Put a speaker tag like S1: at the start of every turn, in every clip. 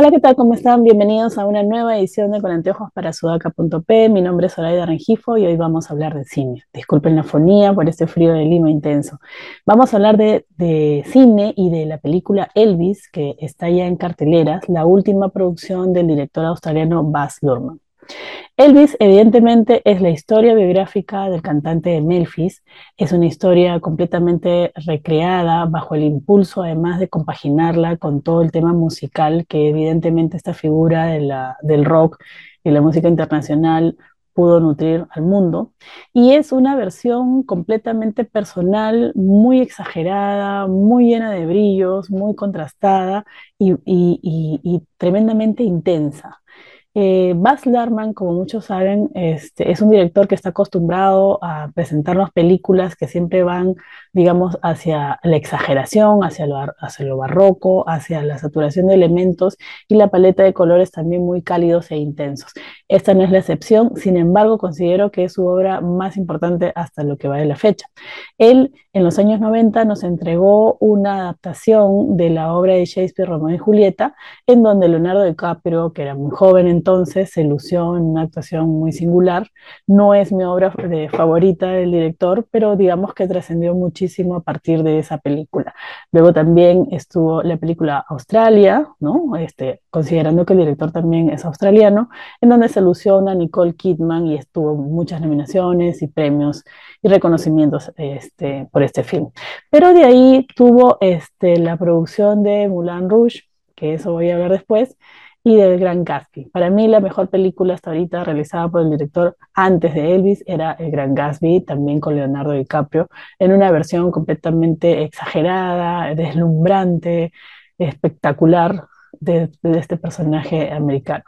S1: Hola, ¿qué tal? ¿Cómo están? Bienvenidos a una nueva edición de Con Anteojos para Sudaca.p. Mi nombre es Zoraida Rengifo y hoy vamos a hablar de cine. Disculpen la fonía por este frío de Lima intenso. Vamos a hablar de, de, cine y de la película Elvis, que está ya en carteleras, la última producción del director australiano Baz Luhrmann. Elvis, evidentemente, es la historia biográfica del cantante de Memphis. Es una historia completamente recreada bajo el impulso, además de compaginarla con todo el tema musical que evidentemente esta figura del rock y la música internacional pudo nutrir al mundo. Y es una versión completamente personal, muy exagerada, muy llena de brillos, muy contrastada y tremendamente intensa. Eh, Baz como muchos saben, este, es un director que está acostumbrado a presentarnos películas que siempre van, digamos, hacia la exageración, hacia lo, hacia lo barroco, hacia la saturación de elementos y la paleta de colores también muy cálidos e intensos. Esta no es la excepción, sin embargo, considero que es su obra más importante hasta lo que va de la fecha. Él, en los años 90, nos entregó una adaptación de la obra de Shakespeare, Romeo y Julieta, en donde Leonardo DiCaprio, que era muy joven entonces, se lució en una actuación muy singular. No es mi obra favorita del director, pero digamos que trascendió muchísimo a partir de esa película. Luego también estuvo la película Australia, ¿no? Este, considerando que el director también es australiano, en donde se lució a Nicole Kidman y estuvo muchas nominaciones y premios y reconocimientos este, por este film. Pero de ahí tuvo este, la producción de Moulin Rouge, que eso voy a ver después, y del Gran Gatsby. Para mí la mejor película hasta ahorita realizada por el director antes de Elvis era El Gran Gatsby, también con Leonardo DiCaprio, en una versión completamente exagerada, deslumbrante, espectacular, de, este personaje americano.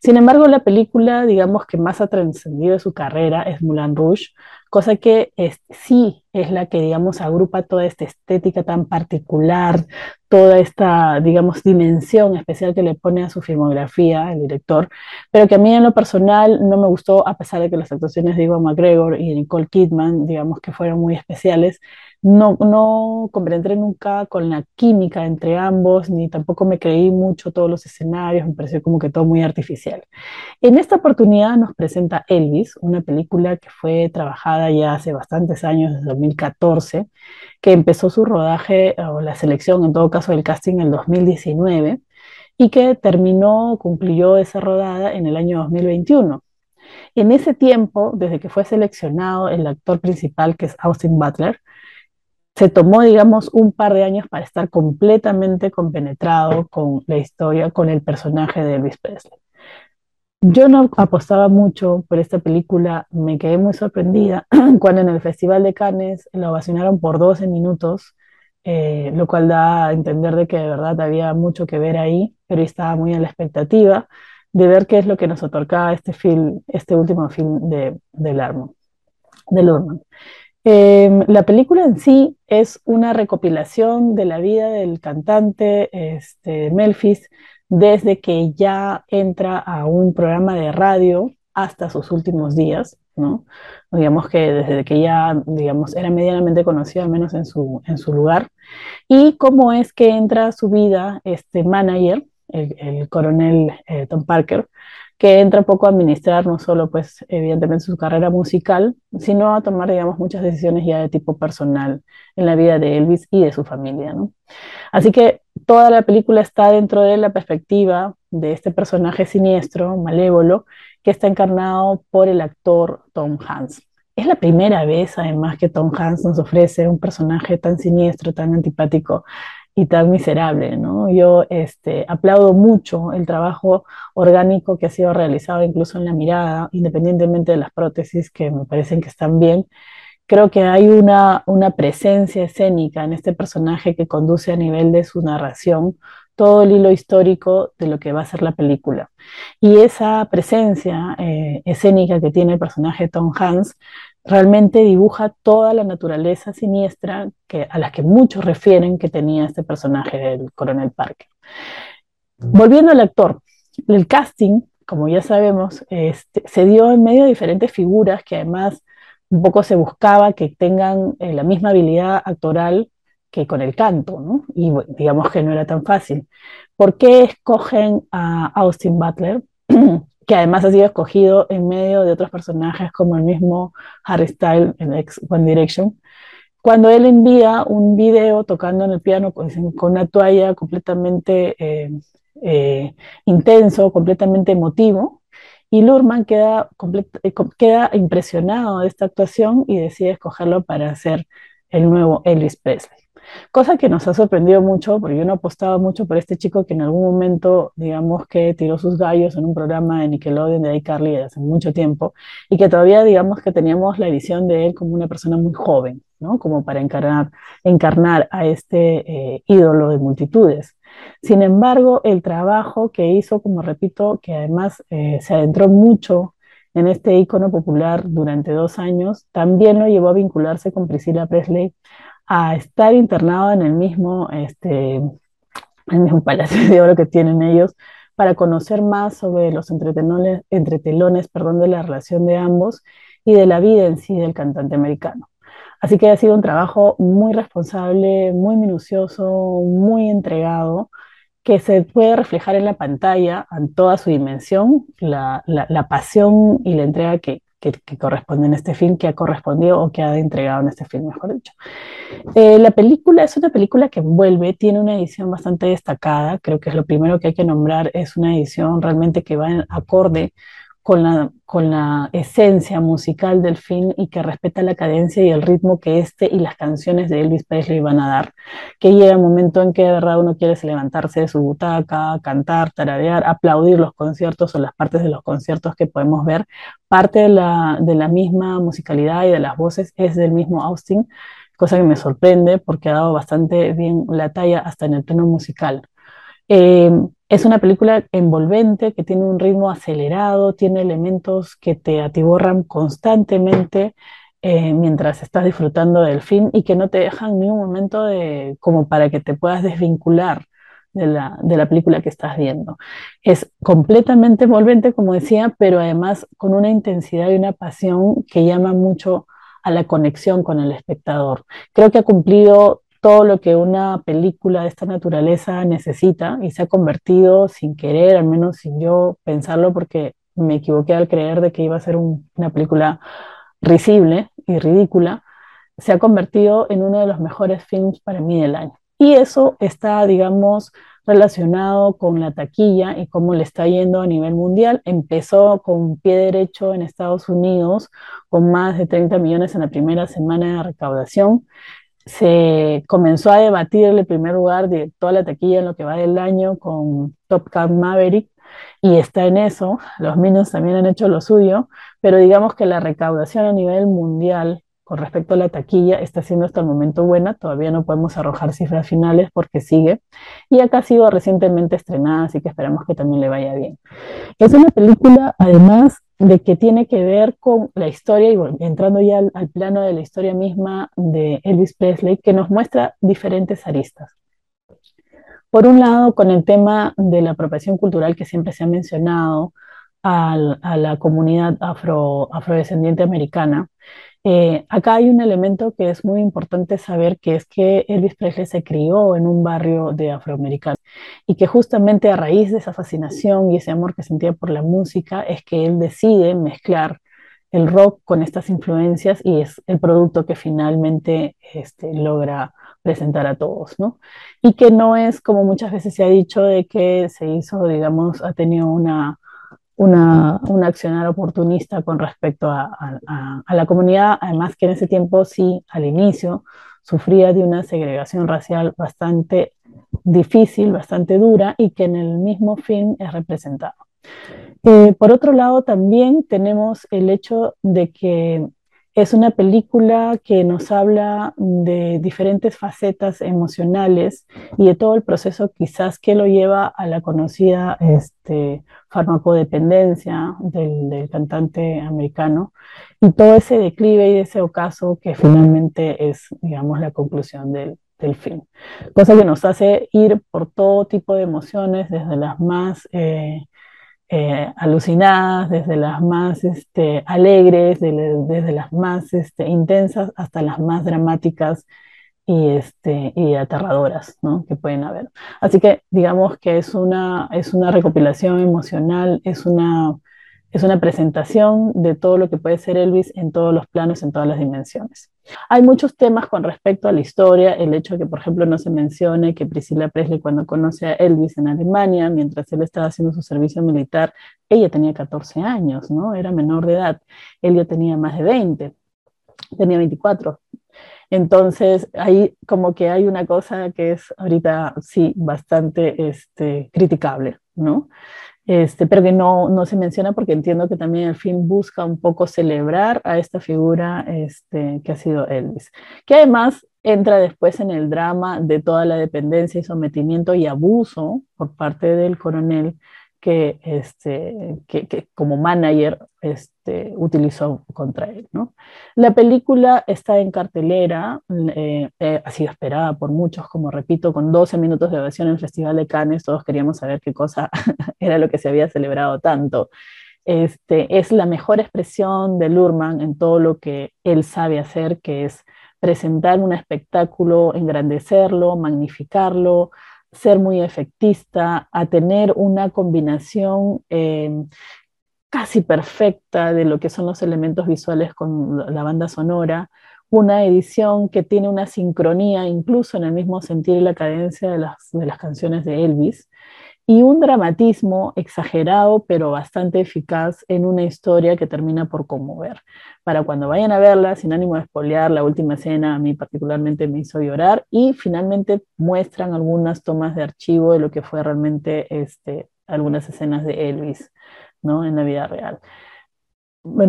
S1: Sin embargo, la película, digamos, que más ha trascendido de su carrera es Moulin Rouge, cosa que sí es la que, digamos, agrupa toda esta estética tan particular, toda esta, digamos, dimensión especial que le pone a su filmografía el director, pero que a mí en lo personal no me gustó, a pesar de que las actuaciones de Ivan McGregor y Nicole Kidman, digamos, que fueron muy especiales, no, no comprendré nunca con la química entre ambos, ni tampoco me creí mucho todos los escenarios, me pareció como que todo muy artificial. En esta oportunidad nos presenta Elvis, una película que fue trabajada ya hace bastantes años, desde 2014, que empezó su rodaje o la selección, en todo caso, del casting en el 2019 y que terminó, concluyó esa rodada en el año 2021. En ese tiempo, desde que fue seleccionado el actor principal, que es Austin Butler, se tomó, digamos, un par de años para estar completamente compenetrado con la historia, con el personaje de Elvis Presley. Yo no apostaba mucho por esta película, me quedé muy sorprendida cuando en el Festival de Cannes la ovacionaron por 12 minutos, eh, lo cual da a entender de que de verdad había mucho que ver ahí, pero estaba muy a la expectativa de ver qué es lo que nos otorgaba este film, este último film de, de Larman, de Lurman. Em, la película en sí es una recopilación de la vida del cantante este, Melfis desde que ya entra a un programa de radio hasta sus últimos días, ¿no? Digamos que desde que ya, digamos, era medianamente conocido, al menos en su, en su lugar, y cómo es que entra a su vida este manager, el, coronel eh, Tom Parker, que entra poco a administrar no solo, pues, evidentemente su carrera musical, sino a tomar, digamos, muchas decisiones ya de tipo personal en la vida de Elvis y de su familia, ¿no? Así que toda la película está dentro de la perspectiva de este personaje siniestro, malévolo, que está encarnado por el actor Tom Hanks. Es la primera vez, además, que Tom Hanks nos ofrece un personaje tan siniestro, tan antipático y tan miserable, ¿no? Yo este, aplaudo mucho el trabajo orgánico que ha sido realizado incluso en la mirada, independientemente de las prótesis que me parecen que están bien. Creo que hay una, una presencia escénica en este personaje que conduce a nivel de su narración todo el hilo histórico de lo que va a ser la película. Y esa presencia eh, escénica que tiene el personaje Tom Hanks realmente dibuja toda la naturaleza siniestra que, a la que muchos refieren que tenía este personaje del coronel Parker. Volviendo al actor, el casting, como ya sabemos, este, se dio en medio de diferentes figuras que además un poco se buscaba que tengan eh, la misma habilidad actoral que con el canto, ¿no? Y digamos que no era tan fácil. ¿Por qué escogen a Austin Butler? que además ha sido escogido en medio de otros personajes como el mismo Harry Styles en One Direction, cuando él envía un video tocando en el piano con, una toalla completamente eh, eh, intenso, completamente emotivo, y Lurman queda, eh, queda impresionado de esta actuación y decide escogerlo para hacer el nuevo Elvis Presley. Cosa que nos ha sorprendido mucho, porque yo no apostaba mucho por este chico que en algún momento, digamos, que tiró sus gallos en un programa de Nickelodeon de iCarly hace mucho tiempo, y que todavía, digamos, que teníamos la visión de él como una persona muy joven, ¿no? Como para encarnar, encarnar a este eh, ídolo de multitudes. Sin embargo, el trabajo que hizo, como repito, que además eh, se adentró mucho en este ícono popular durante dos años, también lo llevó a vincularse con Priscilla Presley a estar internado en el mismo, este, el mismo palacio de oro que tienen ellos para conocer más sobre los entretelones, entretelones perdón, de la relación de ambos y de la vida en sí del cantante americano. Así que ha sido un trabajo muy responsable, muy minucioso, muy entregado, que se puede reflejar en la pantalla en toda su dimensión, la, la, pasión y la entrega que, que, corresponde en este film, que ha correspondido o que ha entregado en este film, mejor dicho. Eh, la película es una película que envuelve, tiene una edición bastante destacada, creo que es lo primero que hay que nombrar, es una edición realmente que va en acorde con la, con la esencia musical del film y que respeta la cadencia y el ritmo que este y las canciones de Elvis Presley van a dar. Que llega un momento en que de verdad uno quiere levantarse de su butaca, cantar, tararear, aplaudir los conciertos o las partes de los conciertos que podemos ver. Parte de la, de la misma musicalidad y de las voces es del mismo Austin, cosa que me sorprende porque ha dado bastante bien la talla hasta en el plano musical. Eh, es una película envolvente que tiene un ritmo acelerado, tiene elementos que te atiborran constantemente eh, mientras estás disfrutando del film y que no te dejan ni un momento de, como para que te puedas desvincular de la, de la película que estás viendo. Es completamente envolvente, como decía, pero además con una intensidad y una pasión que llama mucho a la conexión con el espectador. Creo que ha cumplido todo lo que una película de esta naturaleza necesita y se ha convertido sin querer, al menos sin yo pensarlo, porque me equivoqué al creer de que iba a ser una película risible y ridícula, se ha convertido en uno de los mejores films para mí del año. Y eso está, digamos, relacionado con la taquilla y cómo le está yendo a nivel mundial. Empezó con pie derecho en Estados Unidos, con más de 30 millones en la primera semana de recaudación se comenzó a debatir el primer lugar de toda la taquilla en lo que va del año con Top Gun Maverick y está en eso. Los Minions también han hecho lo suyo, pero digamos que la recaudación a nivel mundial con respecto a la taquilla está siendo hasta el momento buena. Todavía no podemos arrojar cifras finales porque sigue. Y acá ha sido recientemente estrenada, así que esperamos que también le vaya bien. Es una película, además, de que tiene que ver con la historia, y entrando ya al, plano de la historia misma de Elvis Presley, que nos muestra diferentes aristas. Por un lado, con el tema de la apropiación cultural que siempre se ha mencionado a la comunidad afro, afrodescendiente americana, eh, acá hay un elemento que es muy importante saber, que es que Elvis Presley se crió en un barrio de afroamericanos y que justamente a raíz de esa fascinación y ese amor que sentía por la música es que él decide mezclar el rock con estas influencias y es el producto que finalmente este, logra presentar a todos, ¿no? Y que no es como muchas veces se ha dicho de que se hizo, digamos, ha tenido una una, un accionar oportunista con respecto a, la comunidad, además que en ese tiempo sí, al inicio, sufría de una segregación racial bastante difícil, bastante dura y que en el mismo film es representado. Eh, por otro lado, también tenemos el hecho de que es una película que nos habla de diferentes facetas emocionales y de todo el proceso quizás que lo lleva a la conocida este, farmacodependencia del, cantante americano y todo ese declive y ese ocaso que finalmente es, digamos, la conclusión del, del film. Cosa que nos hace ir por todo tipo de emociones, desde las más... Eh, eh, alucinadas, desde las más este, alegres, desde las más este, intensas hasta las más dramáticas y, este, y aterradoras ¿no? que pueden haber. Así que digamos que es una, es una recopilación emocional, es una, es una presentación de todo lo que puede ser Elvis en todos los planos, en todas las dimensiones. Hay muchos temas con respecto a la historia, el hecho de que, por ejemplo, no se mencione que Priscilla Presley cuando conoce a Elvis en Alemania, mientras él estaba haciendo su servicio militar, ella tenía 14 años, ¿no? Era menor de edad, él ya tenía más de 20, tenía 24. Entonces, ahí como que hay una cosa que es ahorita sí bastante este, criticable, ¿no? Este, pero que no, no se menciona porque entiendo que también el film busca un poco celebrar a esta figura este, que ha sido Elvis, que además entra después en el drama de toda la dependencia y sometimiento y abuso por parte del coronel que, este, que, como manager este, utilizó contra él. ¿no? La película está en cartelera, eh, eh, ha sido esperada por muchos, como repito, con 12 minutos de ovación en el Festival de Cannes, todos queríamos saber qué cosa era lo que se había celebrado tanto. Este, es la mejor expresión de Lurman en todo lo que él sabe hacer, que es presentar un espectáculo, engrandecerlo, magnificarlo, ser muy efectista, a tener una combinación eh, casi perfecta de lo que son los elementos visuales con la banda sonora, una edición que tiene una sincronía incluso en el mismo sentido y la cadencia de las, de las canciones de Elvis, y un dramatismo exagerado pero bastante eficaz en una historia que termina por conmover. Para cuando vayan a verla, sin ánimo de espolear, la última escena a mí particularmente me hizo llorar y finalmente muestran algunas tomas de archivo de lo que fue realmente este, algunas escenas de Elvis ¿no? en la vida real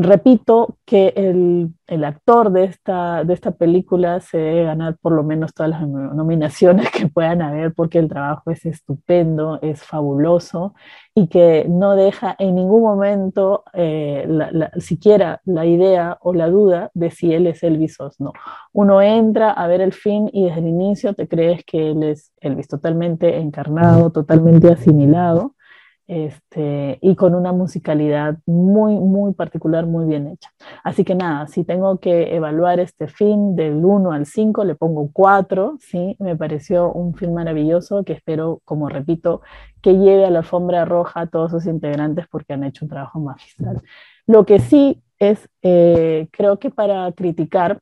S1: repito que el, el, actor de esta, de esta película se debe ganar por lo menos todas las nominaciones que puedan haber porque el trabajo es estupendo, es fabuloso y que no deja en ningún momento eh, siquiera la idea o la duda de si él es Elvis o no. Uno entra a ver el fin y desde el inicio te crees que él es Elvis totalmente encarnado, totalmente asimilado este, y con una musicalidad muy, muy particular, muy bien hecha. Así que nada, si tengo que evaluar este film del 1 al 5, le pongo 4, ¿sí? Me pareció un film maravilloso que espero, como repito, que lleve a la alfombra roja a todos sus integrantes porque han hecho un trabajo magistral. Lo que sí es, eh, creo que para criticar,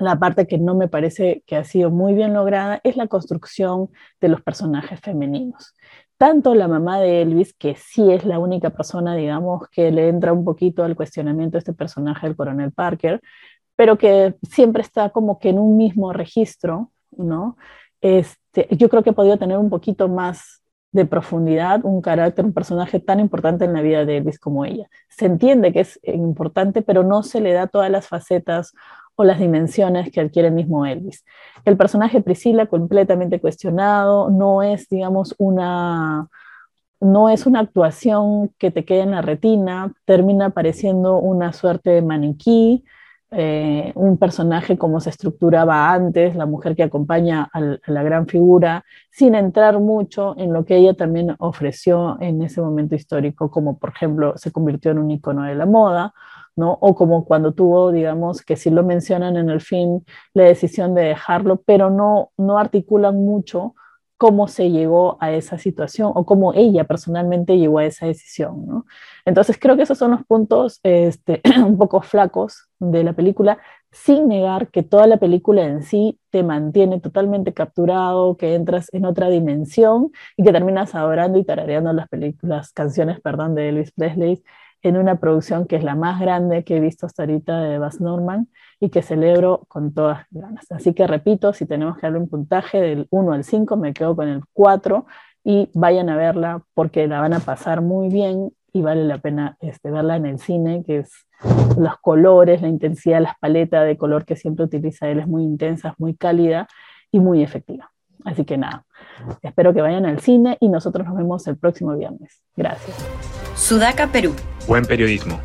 S1: la parte que no me parece que ha sido muy bien lograda es la construcción de los personajes femeninos tanto la mamá de Elvis, que sí es la única persona, digamos, que le entra un poquito al cuestionamiento a este personaje del coronel Parker, pero que siempre está como que en un mismo registro, ¿no? Este, yo creo que ha podido tener un poquito más de profundidad, un carácter, un personaje tan importante en la vida de Elvis como ella. Se entiende que es importante, pero no se le da todas las facetas o las dimensiones que adquiere el mismo Elvis. El personaje Priscila completamente cuestionado, no es, digamos, una, no es una actuación que te quede en la retina, termina pareciendo una suerte de maniquí, eh, un personaje como se estructuraba antes, la mujer que acompaña a la gran figura, sin entrar mucho en lo que ella también ofreció en ese momento histórico, como por ejemplo se convirtió en un icono de la moda, ¿no? O como cuando tuvo, digamos, que sí lo mencionan en el film, la decisión de dejarlo, pero no, no articulan mucho cómo se llegó a esa situación o cómo ella personalmente llegó a esa decisión. Entonces creo que esos son los puntos este, un poco flacos de la película, sin negar que toda la película en sí te mantiene totalmente capturado, que entras en otra dimensión y que terminas adorando y tarareando las películas, canciones, perdón, de Elvis Presley en una producción que es la más grande que he visto hasta ahorita de Baz Norman y que celebro con todas ganas. Así que repito, si tenemos que darle un puntaje del 1 al 5, me quedo con el 4 y vayan a verla porque la van a pasar muy bien y vale la pena este, verla en el cine, que es los colores, la intensidad, las paletas de color que siempre utiliza él es muy intensa, muy cálida y muy efectiva. Así que nada, espero que vayan al cine y nosotros nos vemos el próximo viernes. Gracias.
S2: Sudaca, Perú.
S3: Buen periodismo.